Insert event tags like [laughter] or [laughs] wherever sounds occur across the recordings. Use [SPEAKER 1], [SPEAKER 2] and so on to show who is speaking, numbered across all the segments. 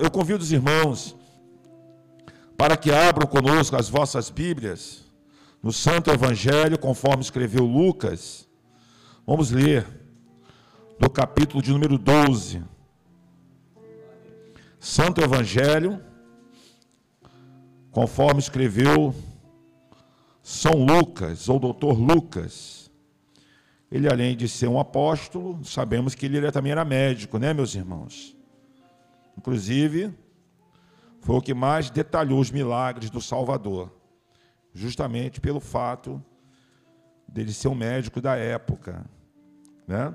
[SPEAKER 1] Eu convido os irmãos para que abram conosco as vossas Bíblias no Santo Evangelho, conforme escreveu Lucas. Vamos ler do capítulo de número 12. Santo Evangelho, conforme escreveu São Lucas, ou doutor Lucas. Ele, além de ser um apóstolo, sabemos que ele também era médico, né, meus irmãos? Inclusive, foi o que mais detalhou os milagres do Salvador, justamente pelo fato dele ser um médico da época. Né?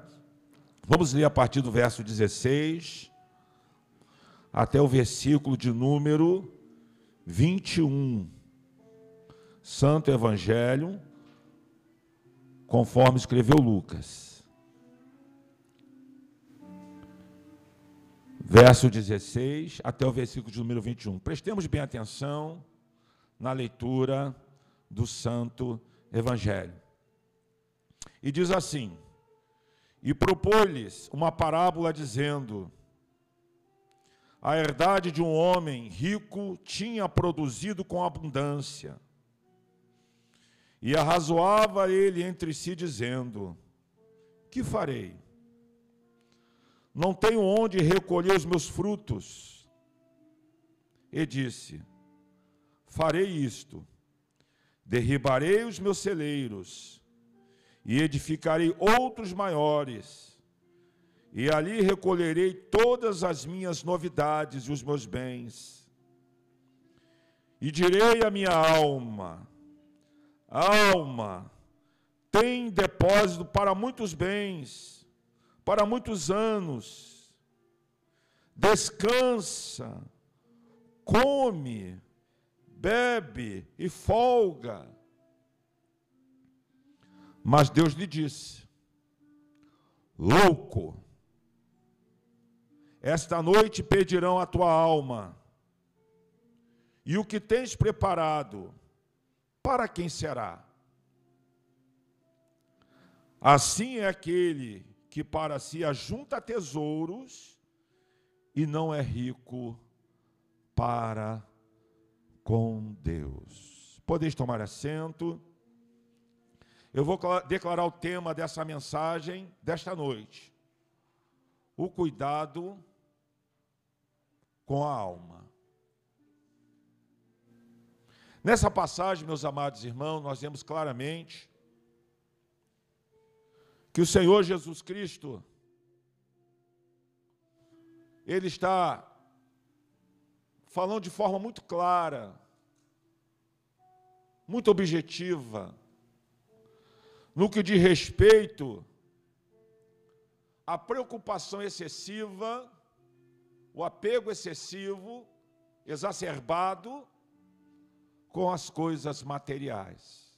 [SPEAKER 1] Vamos ler a partir do verso 16 até o versículo de número 21. Santo Evangelho, conforme escreveu Lucas. Verso 16 até o versículo de número 21. Prestemos bem atenção na leitura do Santo Evangelho. E diz assim: E propôs-lhes uma parábola dizendo: a herdade de um homem rico tinha produzido com abundância. E arrazoava ele entre si, dizendo: Que farei? Não tenho onde recolher os meus frutos. E disse: Farei isto: derribarei os meus celeiros e edificarei outros maiores e ali recolherei todas as minhas novidades e os meus bens. E direi à minha alma: Alma, tem depósito para muitos bens, para muitos anos. Descansa, come, bebe e folga. Mas Deus lhe disse: Louco, esta noite pedirão a tua alma. E o que tens preparado, para quem será? Assim é aquele que para si ajunta tesouros e não é rico para com Deus. Podeis tomar assento. Eu vou declarar o tema dessa mensagem desta noite. O cuidado com a alma. Nessa passagem, meus amados irmãos, nós vemos claramente que o Senhor Jesus Cristo, Ele está falando de forma muito clara, muito objetiva, no que diz respeito à preocupação excessiva o apego excessivo, exacerbado com as coisas materiais.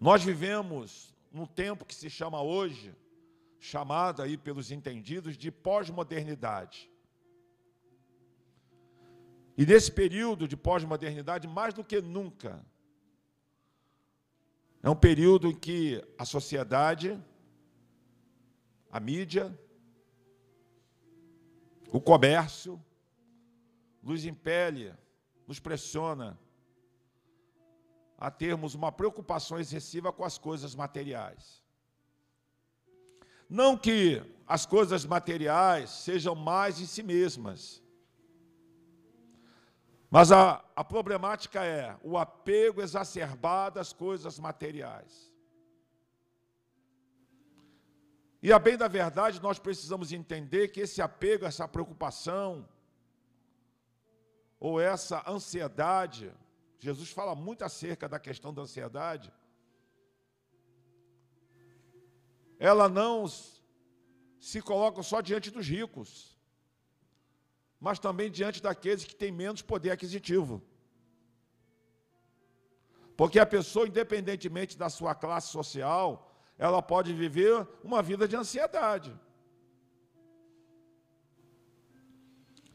[SPEAKER 1] Nós vivemos num tempo que se chama hoje, chamado aí pelos entendidos de pós-modernidade. E nesse período de pós-modernidade, mais do que nunca, é um período em que a sociedade, a mídia, o comércio nos impele, nos pressiona a termos uma preocupação excessiva com as coisas materiais. Não que as coisas materiais sejam mais em si mesmas, mas a, a problemática é o apego exacerbado às coisas materiais. E a bem da verdade, nós precisamos entender que esse apego, essa preocupação, ou essa ansiedade, Jesus fala muito acerca da questão da ansiedade, ela não se coloca só diante dos ricos, mas também diante daqueles que têm menos poder aquisitivo. Porque a pessoa, independentemente da sua classe social, ela pode viver uma vida de ansiedade.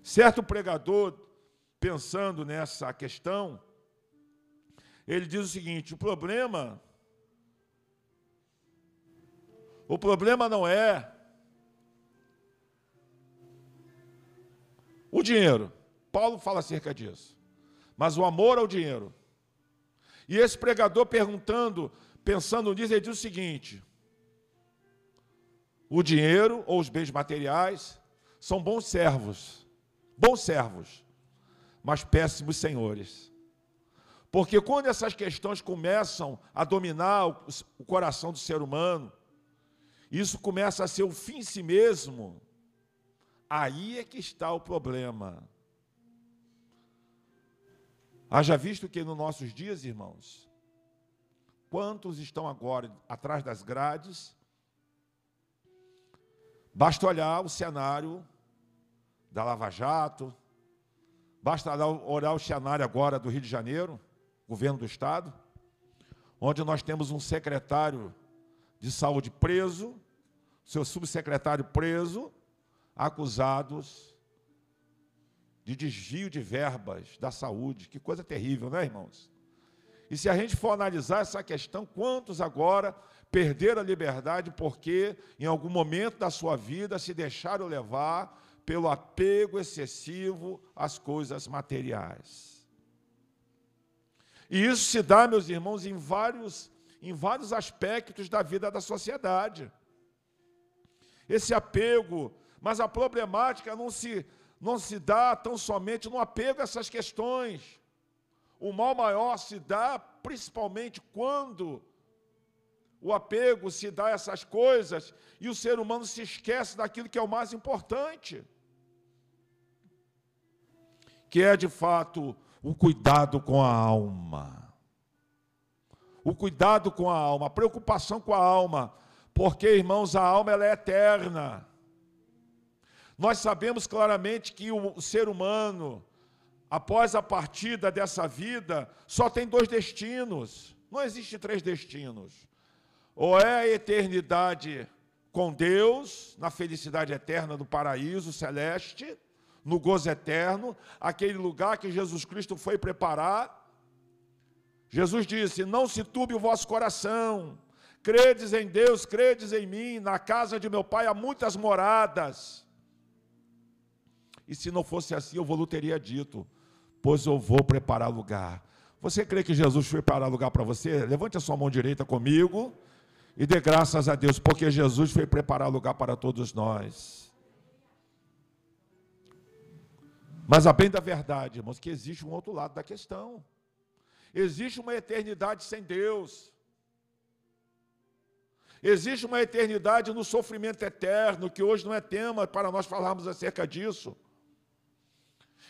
[SPEAKER 1] Certo pregador, pensando nessa questão, ele diz o seguinte: o problema, o problema não é O dinheiro. Paulo fala acerca disso. Mas o amor ao dinheiro. E esse pregador perguntando, pensando nisso, ele diz o seguinte: o dinheiro ou os bens materiais são bons servos, bons servos, mas péssimos senhores. Porque quando essas questões começam a dominar o coração do ser humano, isso começa a ser o fim em si mesmo, aí é que está o problema. Haja visto que nos nossos dias, irmãos, quantos estão agora atrás das grades? Basta olhar o cenário da Lava Jato, basta olhar o cenário agora do Rio de Janeiro, governo do Estado, onde nós temos um secretário de saúde preso, seu subsecretário preso, acusados de desvio de verbas da saúde. Que coisa terrível, não é, irmãos? E se a gente for analisar essa questão, quantos agora perderam a liberdade porque em algum momento da sua vida se deixaram levar pelo apego excessivo às coisas materiais? E isso se dá, meus irmãos, em vários, em vários aspectos da vida da sociedade. Esse apego, mas a problemática não se não se dá tão somente no apego a essas questões. O mal maior se dá principalmente quando o apego se dá a essas coisas e o ser humano se esquece daquilo que é o mais importante, que é de fato o cuidado com a alma. O cuidado com a alma, a preocupação com a alma, porque, irmãos, a alma ela é eterna. Nós sabemos claramente que o ser humano, após a partida dessa vida, só tem dois destinos. Não existe três destinos. Ou é a eternidade com Deus, na felicidade eterna do paraíso celeste, no gozo eterno, aquele lugar que Jesus Cristo foi preparar. Jesus disse: Não se turbe o vosso coração, credes em Deus, credes em mim, na casa de meu Pai há muitas moradas. E se não fosse assim, eu vou teria dito, pois eu vou preparar lugar. Você crê que Jesus foi preparar lugar para você? Levante a sua mão direita comigo e dê graças a Deus, porque Jesus foi preparar lugar para todos nós. Mas a bem da verdade, irmãos, que existe um outro lado da questão. Existe uma eternidade sem Deus. Existe uma eternidade no sofrimento eterno, que hoje não é tema para nós falarmos acerca disso.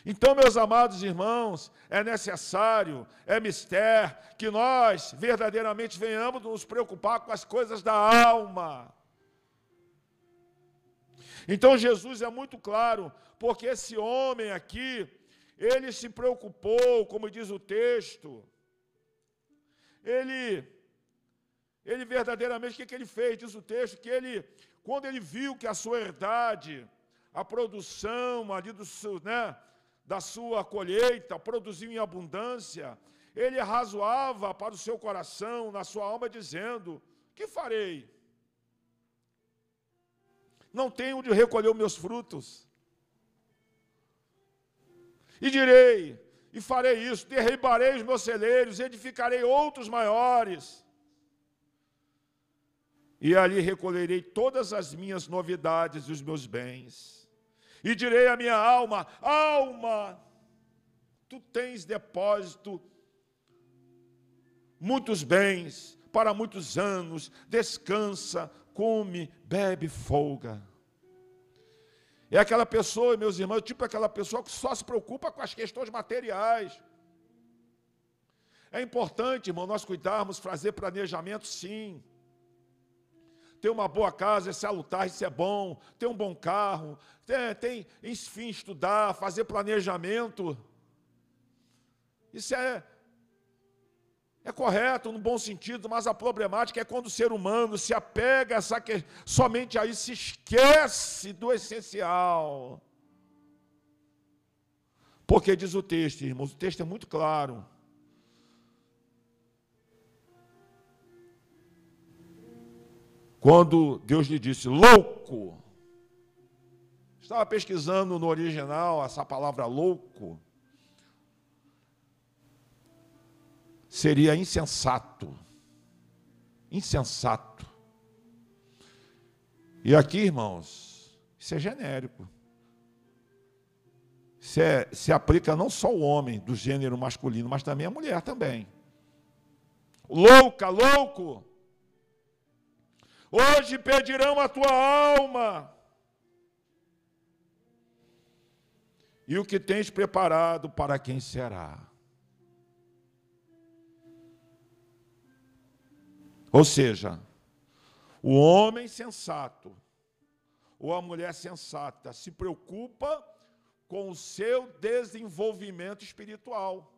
[SPEAKER 1] Então, meus amados irmãos, é necessário, é mistério, que nós verdadeiramente venhamos nos preocupar com as coisas da alma. Então, Jesus é muito claro, porque esse homem aqui, ele se preocupou, como diz o texto, ele, ele verdadeiramente, o que, que ele fez? Diz o texto, que ele, quando ele viu que a sua herdade, a produção ali do, né, da sua colheita produziu em abundância, ele razoava para o seu coração, na sua alma, dizendo: Que farei? Não tenho de recolher os meus frutos. E direi, e farei isso: derribarei os meus celeiros, edificarei outros maiores. E ali recolherei todas as minhas novidades e os meus bens e direi à minha alma: alma, tu tens depósito, muitos bens para muitos anos, descansa, come, bebe, folga. É aquela pessoa, meus irmãos, tipo aquela pessoa que só se preocupa com as questões materiais. É importante, irmão, nós cuidarmos, fazer planejamento, sim ter uma boa casa é salutar, isso é bom, ter um bom carro, tem, tem, enfim, estudar, fazer planejamento. Isso é, é correto no bom sentido, mas a problemática é quando o ser humano se apega a que, somente aí se esquece do essencial. Porque diz o texto, irmãos, o texto é muito claro. Quando Deus lhe disse, louco, Estava pesquisando no original essa palavra louco. Seria insensato. Insensato. E aqui, irmãos, isso é genérico. Se, é, se aplica não só o homem do gênero masculino, mas também a mulher também. Louca, louco. Hoje pedirão a tua alma. E o que tens preparado para quem será? Ou seja, o homem sensato ou a mulher sensata se preocupa com o seu desenvolvimento espiritual.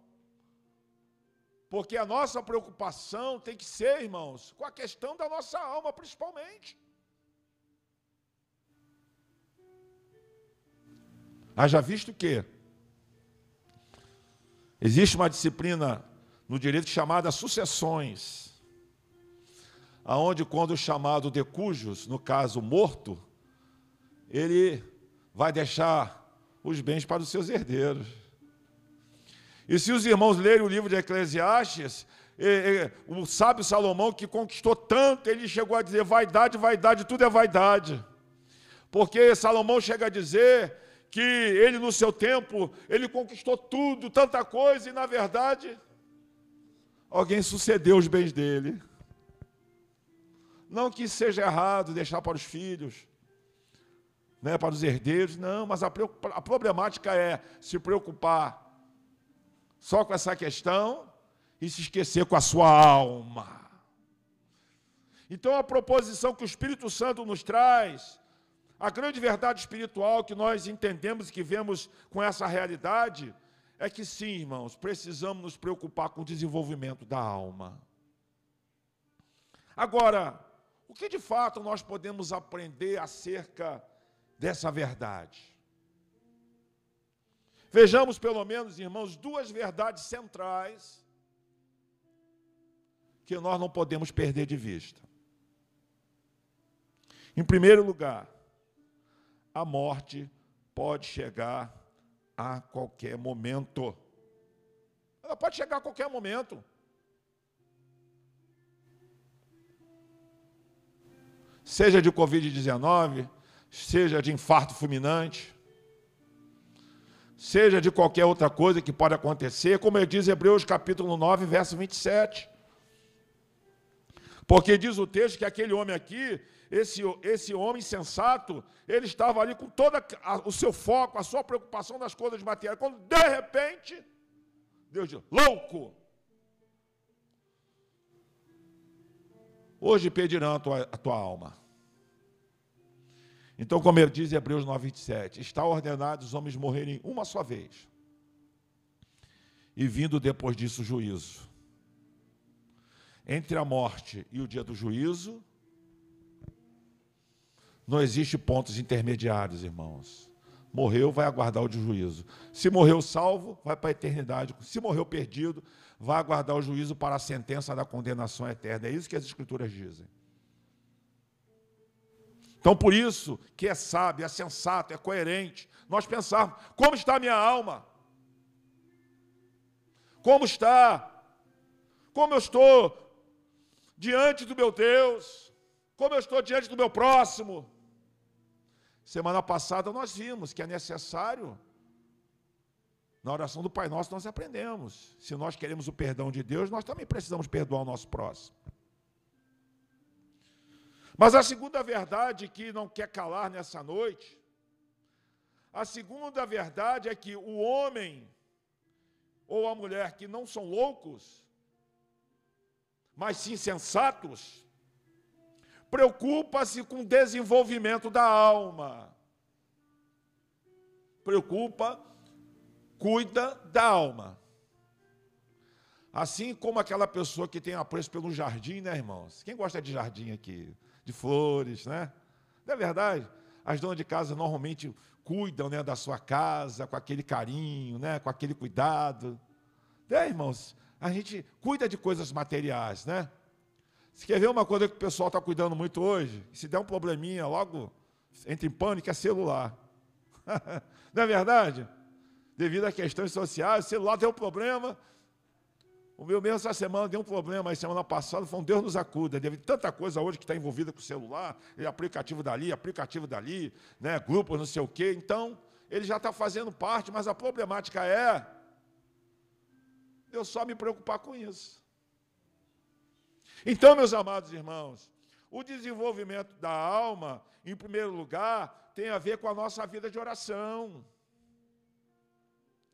[SPEAKER 1] Porque a nossa preocupação tem que ser, irmãos, com a questão da nossa alma, principalmente. Haja visto que existe uma disciplina no direito chamada sucessões, aonde quando chamado de cujos, no caso morto, ele vai deixar os bens para os seus herdeiros. E se os irmãos lerem o livro de Eclesiastes, o sábio Salomão, que conquistou tanto, ele chegou a dizer: vaidade, vaidade, tudo é vaidade. Porque Salomão chega a dizer que ele, no seu tempo, ele conquistou tudo, tanta coisa, e na verdade, alguém sucedeu os bens dele. Não que seja errado deixar para os filhos, né, para os herdeiros, não, mas a, a problemática é se preocupar só com essa questão e se esquecer com a sua alma. Então, a proposição que o Espírito Santo nos traz, a grande verdade espiritual que nós entendemos e que vemos com essa realidade, é que sim, irmãos, precisamos nos preocupar com o desenvolvimento da alma. Agora, o que de fato nós podemos aprender acerca dessa verdade? Vejamos, pelo menos, irmãos, duas verdades centrais que nós não podemos perder de vista. Em primeiro lugar, a morte pode chegar a qualquer momento. Ela pode chegar a qualquer momento. Seja de Covid-19, seja de infarto fulminante, seja de qualquer outra coisa que pode acontecer, como diz Hebreus capítulo 9, verso 27. Porque diz o texto que aquele homem aqui, esse, esse homem sensato, ele estava ali com todo o seu foco, a sua preocupação nas coisas materiais. Quando de repente, Deus diz: louco! Hoje pedirão a tua, a tua alma. Então, como ele diz em Hebreus 9, 27, está ordenado os homens morrerem uma só vez, e vindo depois disso o juízo. Entre a morte e o dia do juízo, não existe pontos intermediários, irmãos. Morreu, vai aguardar o juízo. Se morreu salvo, vai para a eternidade. Se morreu perdido, vai aguardar o juízo para a sentença da condenação eterna. É isso que as Escrituras dizem. Então, por isso que é sábio, é sensato, é coerente nós pensarmos: como está a minha alma? Como está? Como eu estou diante do meu Deus? Como eu estou diante do meu próximo? Semana passada nós vimos que é necessário, na oração do Pai Nosso, nós aprendemos. Se nós queremos o perdão de Deus, nós também precisamos perdoar o nosso próximo. Mas a segunda verdade que não quer calar nessa noite, a segunda verdade é que o homem ou a mulher que não são loucos, mas sim sensatos, preocupa-se com o desenvolvimento da alma. Preocupa, cuida da alma. Assim como aquela pessoa que tem apreço pelo jardim, né, irmãos? Quem gosta de jardim aqui? de flores, né? Não é verdade? As donas de casa normalmente cuidam né, da sua casa com aquele carinho, né, com aquele cuidado. É, irmãos, a gente cuida de coisas materiais, né? Se quer ver uma coisa que o pessoal está cuidando muito hoje, se der um probleminha, logo entra em pânico, é celular. [laughs] Não é verdade? Devido a questões sociais, celular deu um problema. O meu mesmo essa semana deu um problema, aí semana passada foi um Deus nos acuda. Deve tanta coisa hoje que está envolvida com o celular, aplicativo dali, aplicativo dali, né, grupos não sei o quê. Então, ele já está fazendo parte, mas a problemática é eu só me preocupar com isso. Então, meus amados irmãos, o desenvolvimento da alma, em primeiro lugar, tem a ver com a nossa vida de oração.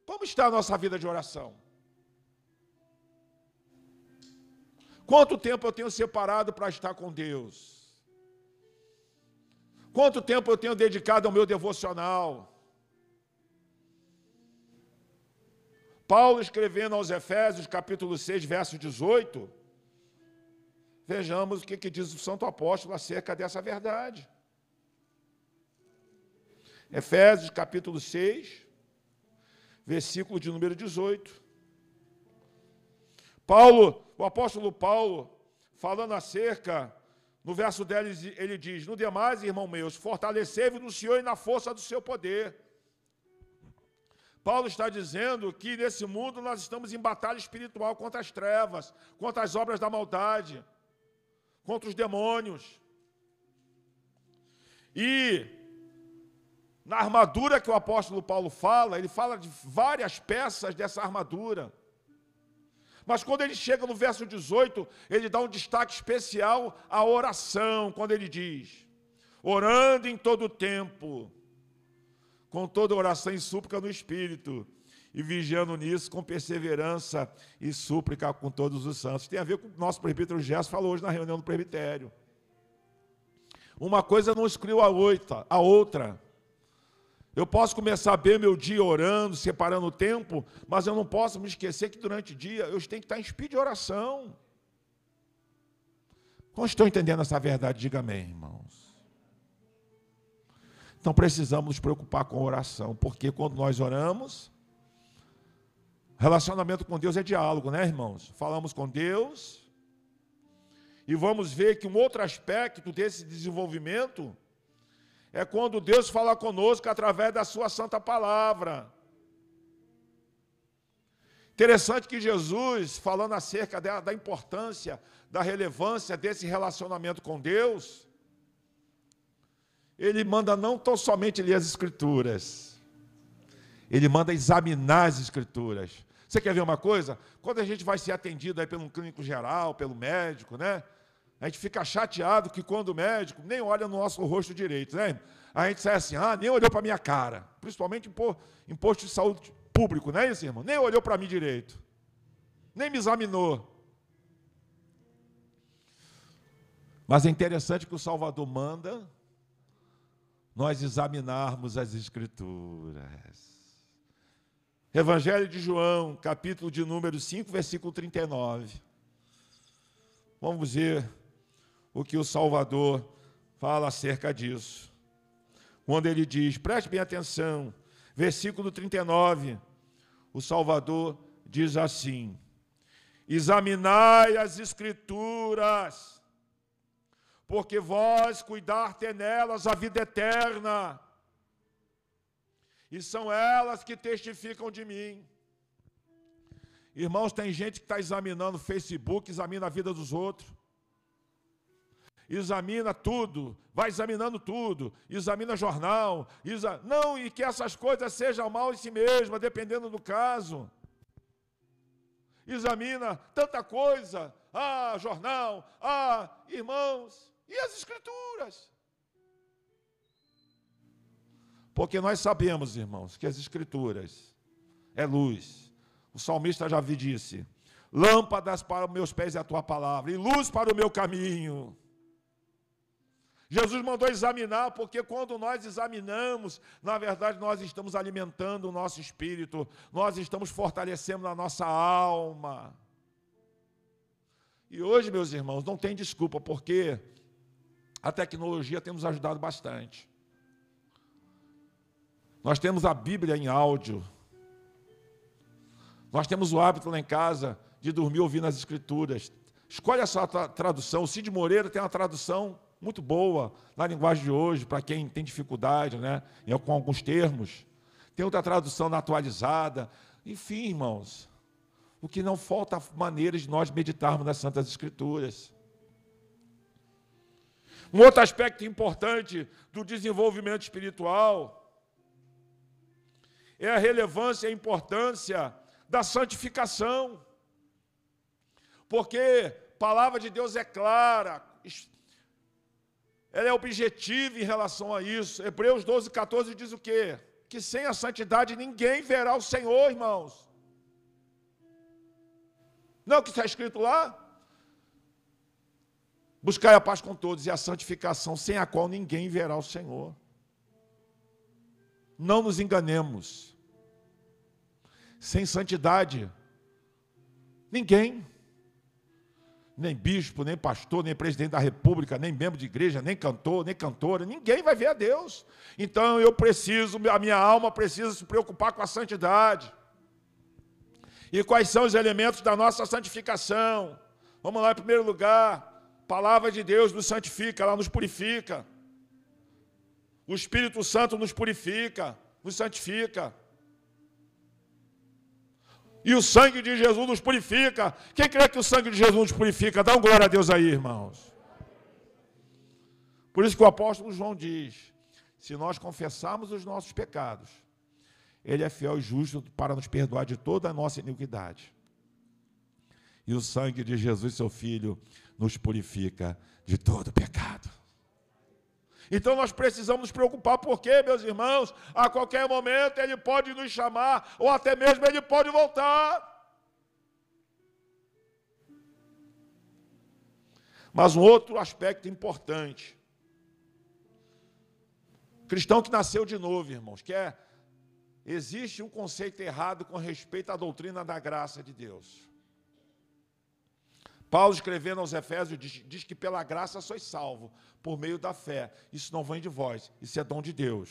[SPEAKER 1] Como está a nossa vida de oração? Quanto tempo eu tenho separado para estar com Deus? Quanto tempo eu tenho dedicado ao meu devocional? Paulo escrevendo aos Efésios, capítulo 6, verso 18, vejamos o que, que diz o Santo Apóstolo acerca dessa verdade. Efésios, capítulo 6, versículo de número 18. Paulo, o apóstolo Paulo, falando acerca, no verso 10 ele diz: No demais, irmão meus, fortalecei-vos no Senhor e na força do seu poder. Paulo está dizendo que nesse mundo nós estamos em batalha espiritual contra as trevas, contra as obras da maldade, contra os demônios. E na armadura que o apóstolo Paulo fala, ele fala de várias peças dessa armadura. Mas quando ele chega no verso 18, ele dá um destaque especial à oração, quando ele diz: orando em todo o tempo, com toda oração e súplica no Espírito, e vigiando nisso com perseverança e súplica com todos os santos. Tem a ver com o nosso presbítero Gerson falou hoje na reunião do presbitério. Uma coisa não excluiu a outra. A outra. Eu posso começar bem meu dia orando, separando o tempo, mas eu não posso me esquecer que durante o dia eu tenho que estar em speed de oração. Como estão entendendo essa verdade? Diga amém, irmãos. Então precisamos nos preocupar com oração, porque quando nós oramos, relacionamento com Deus é diálogo, né, irmãos? Falamos com Deus e vamos ver que um outro aspecto desse desenvolvimento é quando Deus fala conosco através da Sua Santa Palavra. Interessante que Jesus, falando acerca da, da importância, da relevância desse relacionamento com Deus, ele manda não tão somente ler as Escrituras, ele manda examinar as Escrituras. Você quer ver uma coisa? Quando a gente vai ser atendido aí pelo clínico geral, pelo médico, né? A gente fica chateado que quando o médico nem olha no nosso rosto direito, né? A gente sai assim, ah, nem olhou para minha cara. Principalmente em posto de saúde público, não é isso, irmão? Nem olhou para mim direito. Nem me examinou. Mas é interessante que o Salvador manda nós examinarmos as Escrituras. Evangelho de João, capítulo de número 5, versículo 39. Vamos ver o que o Salvador fala acerca disso. Quando ele diz, preste bem atenção, versículo 39, o Salvador diz assim: Examinai as Escrituras, porque vós cuidar nelas a vida eterna, e são elas que testificam de mim. Irmãos, tem gente que está examinando o Facebook, examina a vida dos outros examina tudo, vai examinando tudo, examina jornal, exa... não, e que essas coisas sejam mal em si mesma, dependendo do caso. Examina tanta coisa, ah, jornal, ah, irmãos, e as escrituras? Porque nós sabemos, irmãos, que as escrituras é luz. O salmista já vi disse: Lâmpadas para os meus pés é a tua palavra, e luz para o meu caminho. Jesus mandou examinar, porque quando nós examinamos, na verdade nós estamos alimentando o nosso espírito, nós estamos fortalecendo a nossa alma. E hoje, meus irmãos, não tem desculpa, porque a tecnologia tem nos ajudado bastante. Nós temos a Bíblia em áudio. Nós temos o hábito lá em casa de dormir ouvindo as Escrituras. Escolhe a sua tradução. O Cid Moreira tem uma tradução muito boa na linguagem de hoje, para quem tem dificuldade né, com alguns termos. Tem outra tradução atualizada. Enfim, irmãos, o que não falta maneiras de nós meditarmos nas Santas Escrituras. Um outro aspecto importante do desenvolvimento espiritual é a relevância e a importância da santificação. Porque a palavra de Deus é clara, ela é objetiva em relação a isso. Hebreus 12, 14 diz o quê? Que sem a santidade ninguém verá o Senhor, irmãos. Não é o que está escrito lá? Buscai a paz com todos e a santificação, sem a qual ninguém verá o Senhor. Não nos enganemos. Sem santidade, ninguém, nem bispo, nem pastor, nem presidente da república, nem membro de igreja, nem cantor, nem cantora, ninguém vai ver a Deus. Então eu preciso, a minha alma precisa se preocupar com a santidade. E quais são os elementos da nossa santificação? Vamos lá, em primeiro lugar, palavra de Deus nos santifica, ela nos purifica. O Espírito Santo nos purifica, nos santifica. E o sangue de Jesus nos purifica. Quem crê que o sangue de Jesus nos purifica? Dá um glória a Deus aí, irmãos. Por isso que o apóstolo João diz: se nós confessarmos os nossos pecados, ele é fiel e justo para nos perdoar de toda a nossa iniquidade. E o sangue de Jesus, seu Filho, nos purifica de todo pecado. Então nós precisamos nos preocupar, porque, meus irmãos, a qualquer momento Ele pode nos chamar, ou até mesmo Ele pode voltar. Mas um outro aspecto importante. Cristão que nasceu de novo, irmãos, que é existe um conceito errado com respeito à doutrina da graça de Deus. Paulo, escrevendo aos Efésios, diz, diz, que pela graça sois salvo, por meio da fé. Isso não vem de vós, isso é dom de Deus.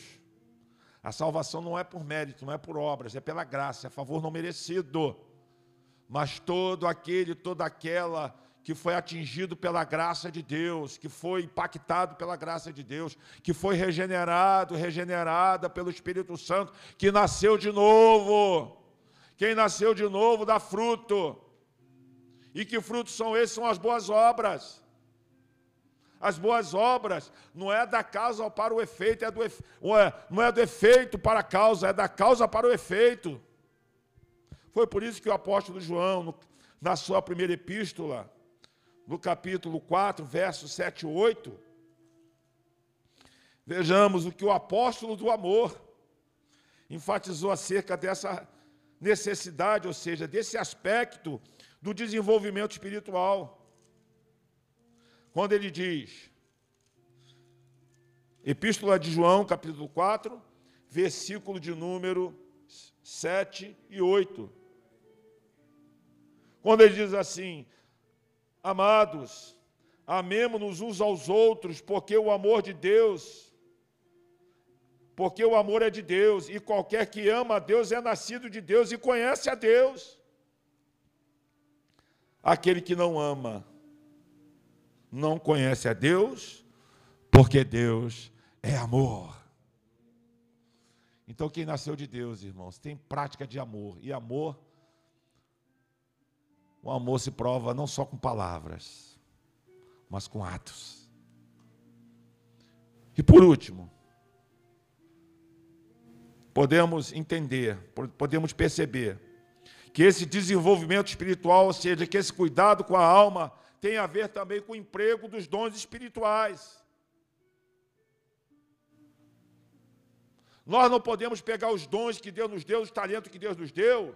[SPEAKER 1] A salvação não é por mérito, não é por obras, é pela graça, é favor não merecido. Mas todo aquele, toda aquela que foi atingido pela graça de Deus, que foi impactado pela graça de Deus, que foi regenerado, regenerada pelo Espírito Santo, que nasceu de novo. Quem nasceu de novo dá fruto. E que frutos são esses? São as boas obras. As boas obras não é da causa para o efeito, é do, é, não é do efeito para a causa, é da causa para o efeito. Foi por isso que o apóstolo João, na sua primeira epístola, no capítulo 4, versos 7 e 8, vejamos o que o apóstolo do amor enfatizou acerca dessa necessidade, ou seja, desse aspecto do desenvolvimento espiritual. Quando ele diz, Epístola de João, capítulo 4, versículo de número 7 e 8. Quando ele diz assim: Amados, amemo-nos uns aos outros, porque o amor de Deus, porque o amor é de Deus, e qualquer que ama a Deus é nascido de Deus e conhece a Deus. Aquele que não ama, não conhece a Deus, porque Deus é amor. Então, quem nasceu de Deus, irmãos, tem prática de amor, e amor o amor se prova não só com palavras, mas com atos. E por último, podemos entender, podemos perceber que esse desenvolvimento espiritual, ou seja, que esse cuidado com a alma, tem a ver também com o emprego dos dons espirituais. Nós não podemos pegar os dons que Deus nos deu, os talentos que Deus nos deu,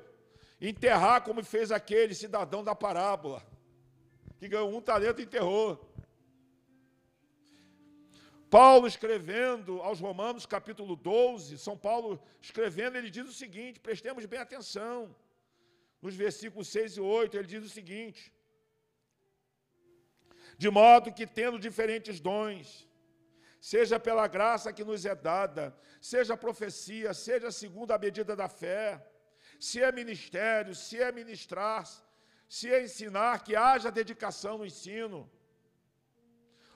[SPEAKER 1] enterrar como fez aquele cidadão da parábola, que ganhou um talento e enterrou. Paulo escrevendo aos Romanos, capítulo 12, São Paulo escrevendo, ele diz o seguinte: prestemos bem atenção. Nos versículos 6 e 8, ele diz o seguinte: De modo que, tendo diferentes dons, seja pela graça que nos é dada, seja profecia, seja segundo a medida da fé, se é ministério, se é ministrar, se é ensinar, que haja dedicação no ensino.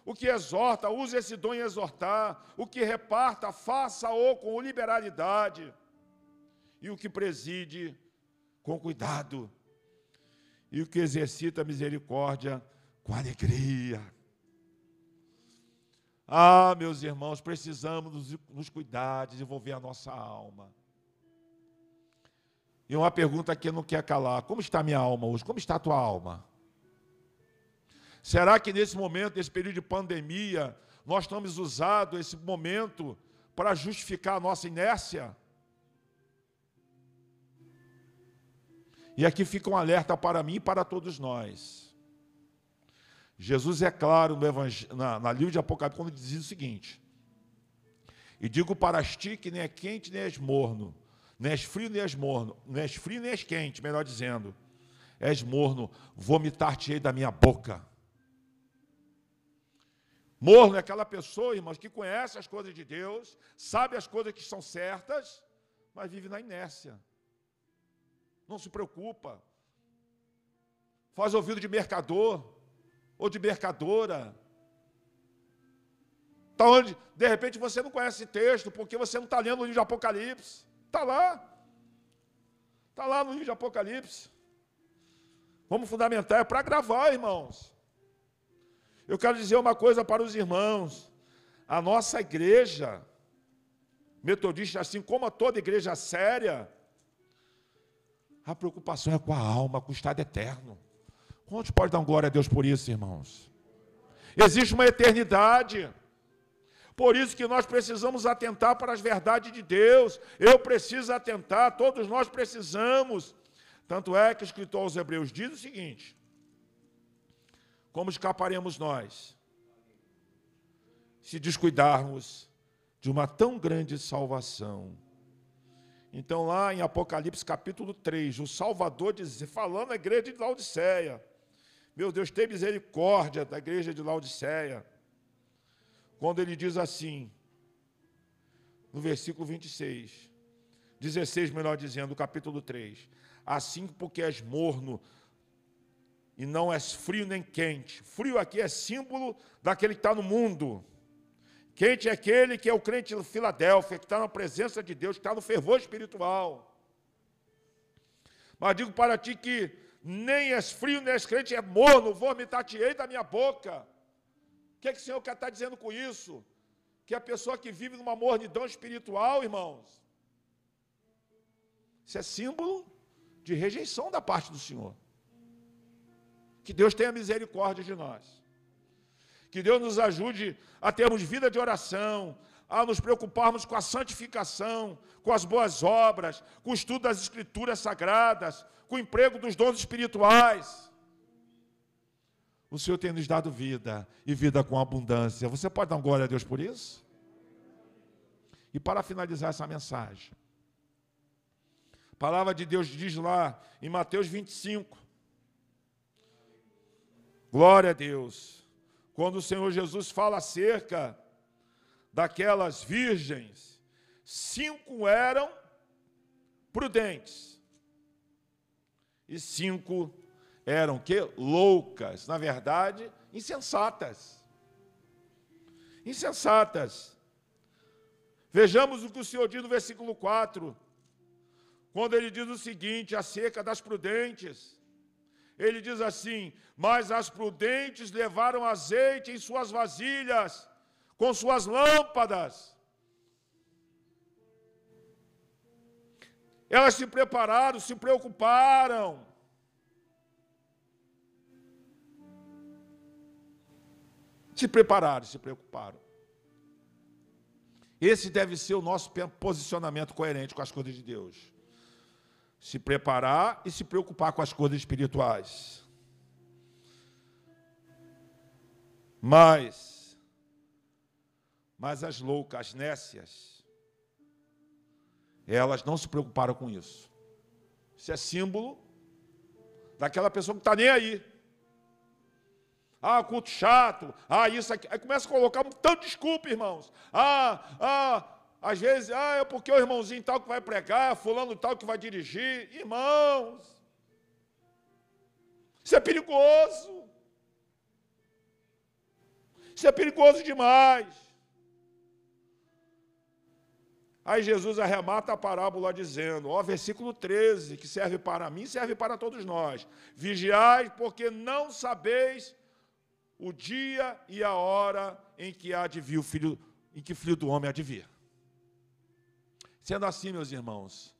[SPEAKER 1] O que exorta, use esse dom em exortar. O que reparta, faça-o com liberalidade. E o que preside, com cuidado. E o que exercita a misericórdia, com alegria. Ah, meus irmãos, precisamos nos, cuidar, desenvolver a nossa alma. E uma pergunta que não quer calar: como está minha alma hoje? Como está a tua alma? Será que nesse momento, nesse período de pandemia, nós estamos usando esse momento para justificar a nossa inércia? E aqui fica um alerta para mim e para todos nós. Jesus é claro no na, na livro de Apocalipse quando diz o seguinte: E digo para ti que nem é quente nem és morno, nem és frio nem és morno, nem és frio nem és quente, melhor dizendo, és morno, vomitar-te-ei da minha boca. Morno é aquela pessoa, irmãos, que conhece as coisas de Deus, sabe as coisas que são certas, mas vive na inércia. Não se preocupa. Faz ouvido de mercador ou de mercadora. Tá onde, de repente você não conhece texto, porque você não está lendo o livro de Apocalipse. Está lá. Está lá no livro de Apocalipse. Vamos fundamentar, é para gravar, irmãos. Eu quero dizer uma coisa para os irmãos. A nossa igreja, metodista, assim como toda igreja séria, a preocupação é com a alma, com o estado eterno. Quantos pode dar glória a Deus por isso, irmãos? Existe uma eternidade. Por isso que nós precisamos atentar para as verdades de Deus. Eu preciso atentar, todos nós precisamos. Tanto é que o escritor aos Hebreus diz o seguinte: como escaparemos nós se descuidarmos de uma tão grande salvação? Então, lá em Apocalipse capítulo 3, o Salvador diz, falando à igreja de Laodiceia, meu Deus, tem misericórdia da igreja de Laodiceia. Quando ele diz assim, no versículo 26, 16, melhor dizendo, capítulo 3: Assim porque és morno e não és frio nem quente. Frio aqui é símbolo daquele que está no mundo. Quente é aquele que é o crente de Filadélfia, que está na presença de Deus, que está no fervor espiritual. Mas digo para ti que nem és frio, nem és crente, é morno, vomitar-te-ei da minha boca. O que, é que o Senhor quer estar tá dizendo com isso? Que a pessoa que vive numa mornidão espiritual, irmãos, isso é símbolo de rejeição da parte do Senhor. Que Deus tenha misericórdia de nós. Que Deus nos ajude a termos vida de oração, a nos preocuparmos com a santificação, com as boas obras, com o estudo das Escrituras sagradas, com o emprego dos dons espirituais. O Senhor tem nos dado vida e vida com abundância. Você pode dar glória a Deus por isso? E para finalizar essa mensagem, a palavra de Deus diz lá em Mateus 25, Glória a Deus. Quando o Senhor Jesus fala acerca daquelas virgens, cinco eram prudentes e cinco eram que loucas, na verdade, insensatas. Insensatas. Vejamos o que o Senhor diz no versículo 4, quando ele diz o seguinte acerca das prudentes: ele diz assim: Mas as prudentes levaram azeite em suas vasilhas, com suas lâmpadas. Elas se prepararam, se preocuparam. Se prepararam, se preocuparam. Esse deve ser o nosso posicionamento coerente com as coisas de Deus se preparar e se preocupar com as coisas espirituais. Mas, mas as loucas, as nécias, elas não se preocuparam com isso. Isso é símbolo daquela pessoa que está nem aí. Ah, culto chato. Ah, isso aqui. Aí começa a colocar um tanto de desculpa, irmãos. Ah, ah, às vezes, ah, é porque o irmãozinho tal que vai pregar, fulano tal que vai dirigir. Irmãos, isso é perigoso. Isso é perigoso demais. Aí Jesus arremata a parábola dizendo, ó, versículo 13, que serve para mim, serve para todos nós. Vigiai, porque não sabeis o dia e a hora em que há de vir o filho, em que o filho do homem há de vir. Sendo assim, meus irmãos,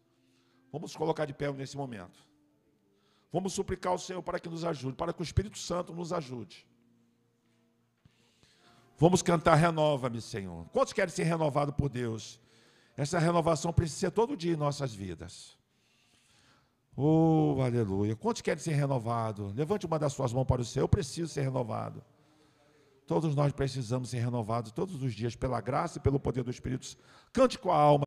[SPEAKER 1] vamos colocar de pé nesse momento. Vamos suplicar ao Senhor para que nos ajude, para que o Espírito Santo nos ajude. Vamos cantar Renova-me, Senhor. Quantos querem ser renovados por Deus? Essa renovação precisa ser todo dia em nossas vidas. Oh, aleluia. Quantos querem ser renovados? Levante uma das suas mãos para o céu. Eu preciso ser renovado. Todos nós precisamos ser renovados todos os dias pela graça e pelo poder do Espírito. Cante com a alma.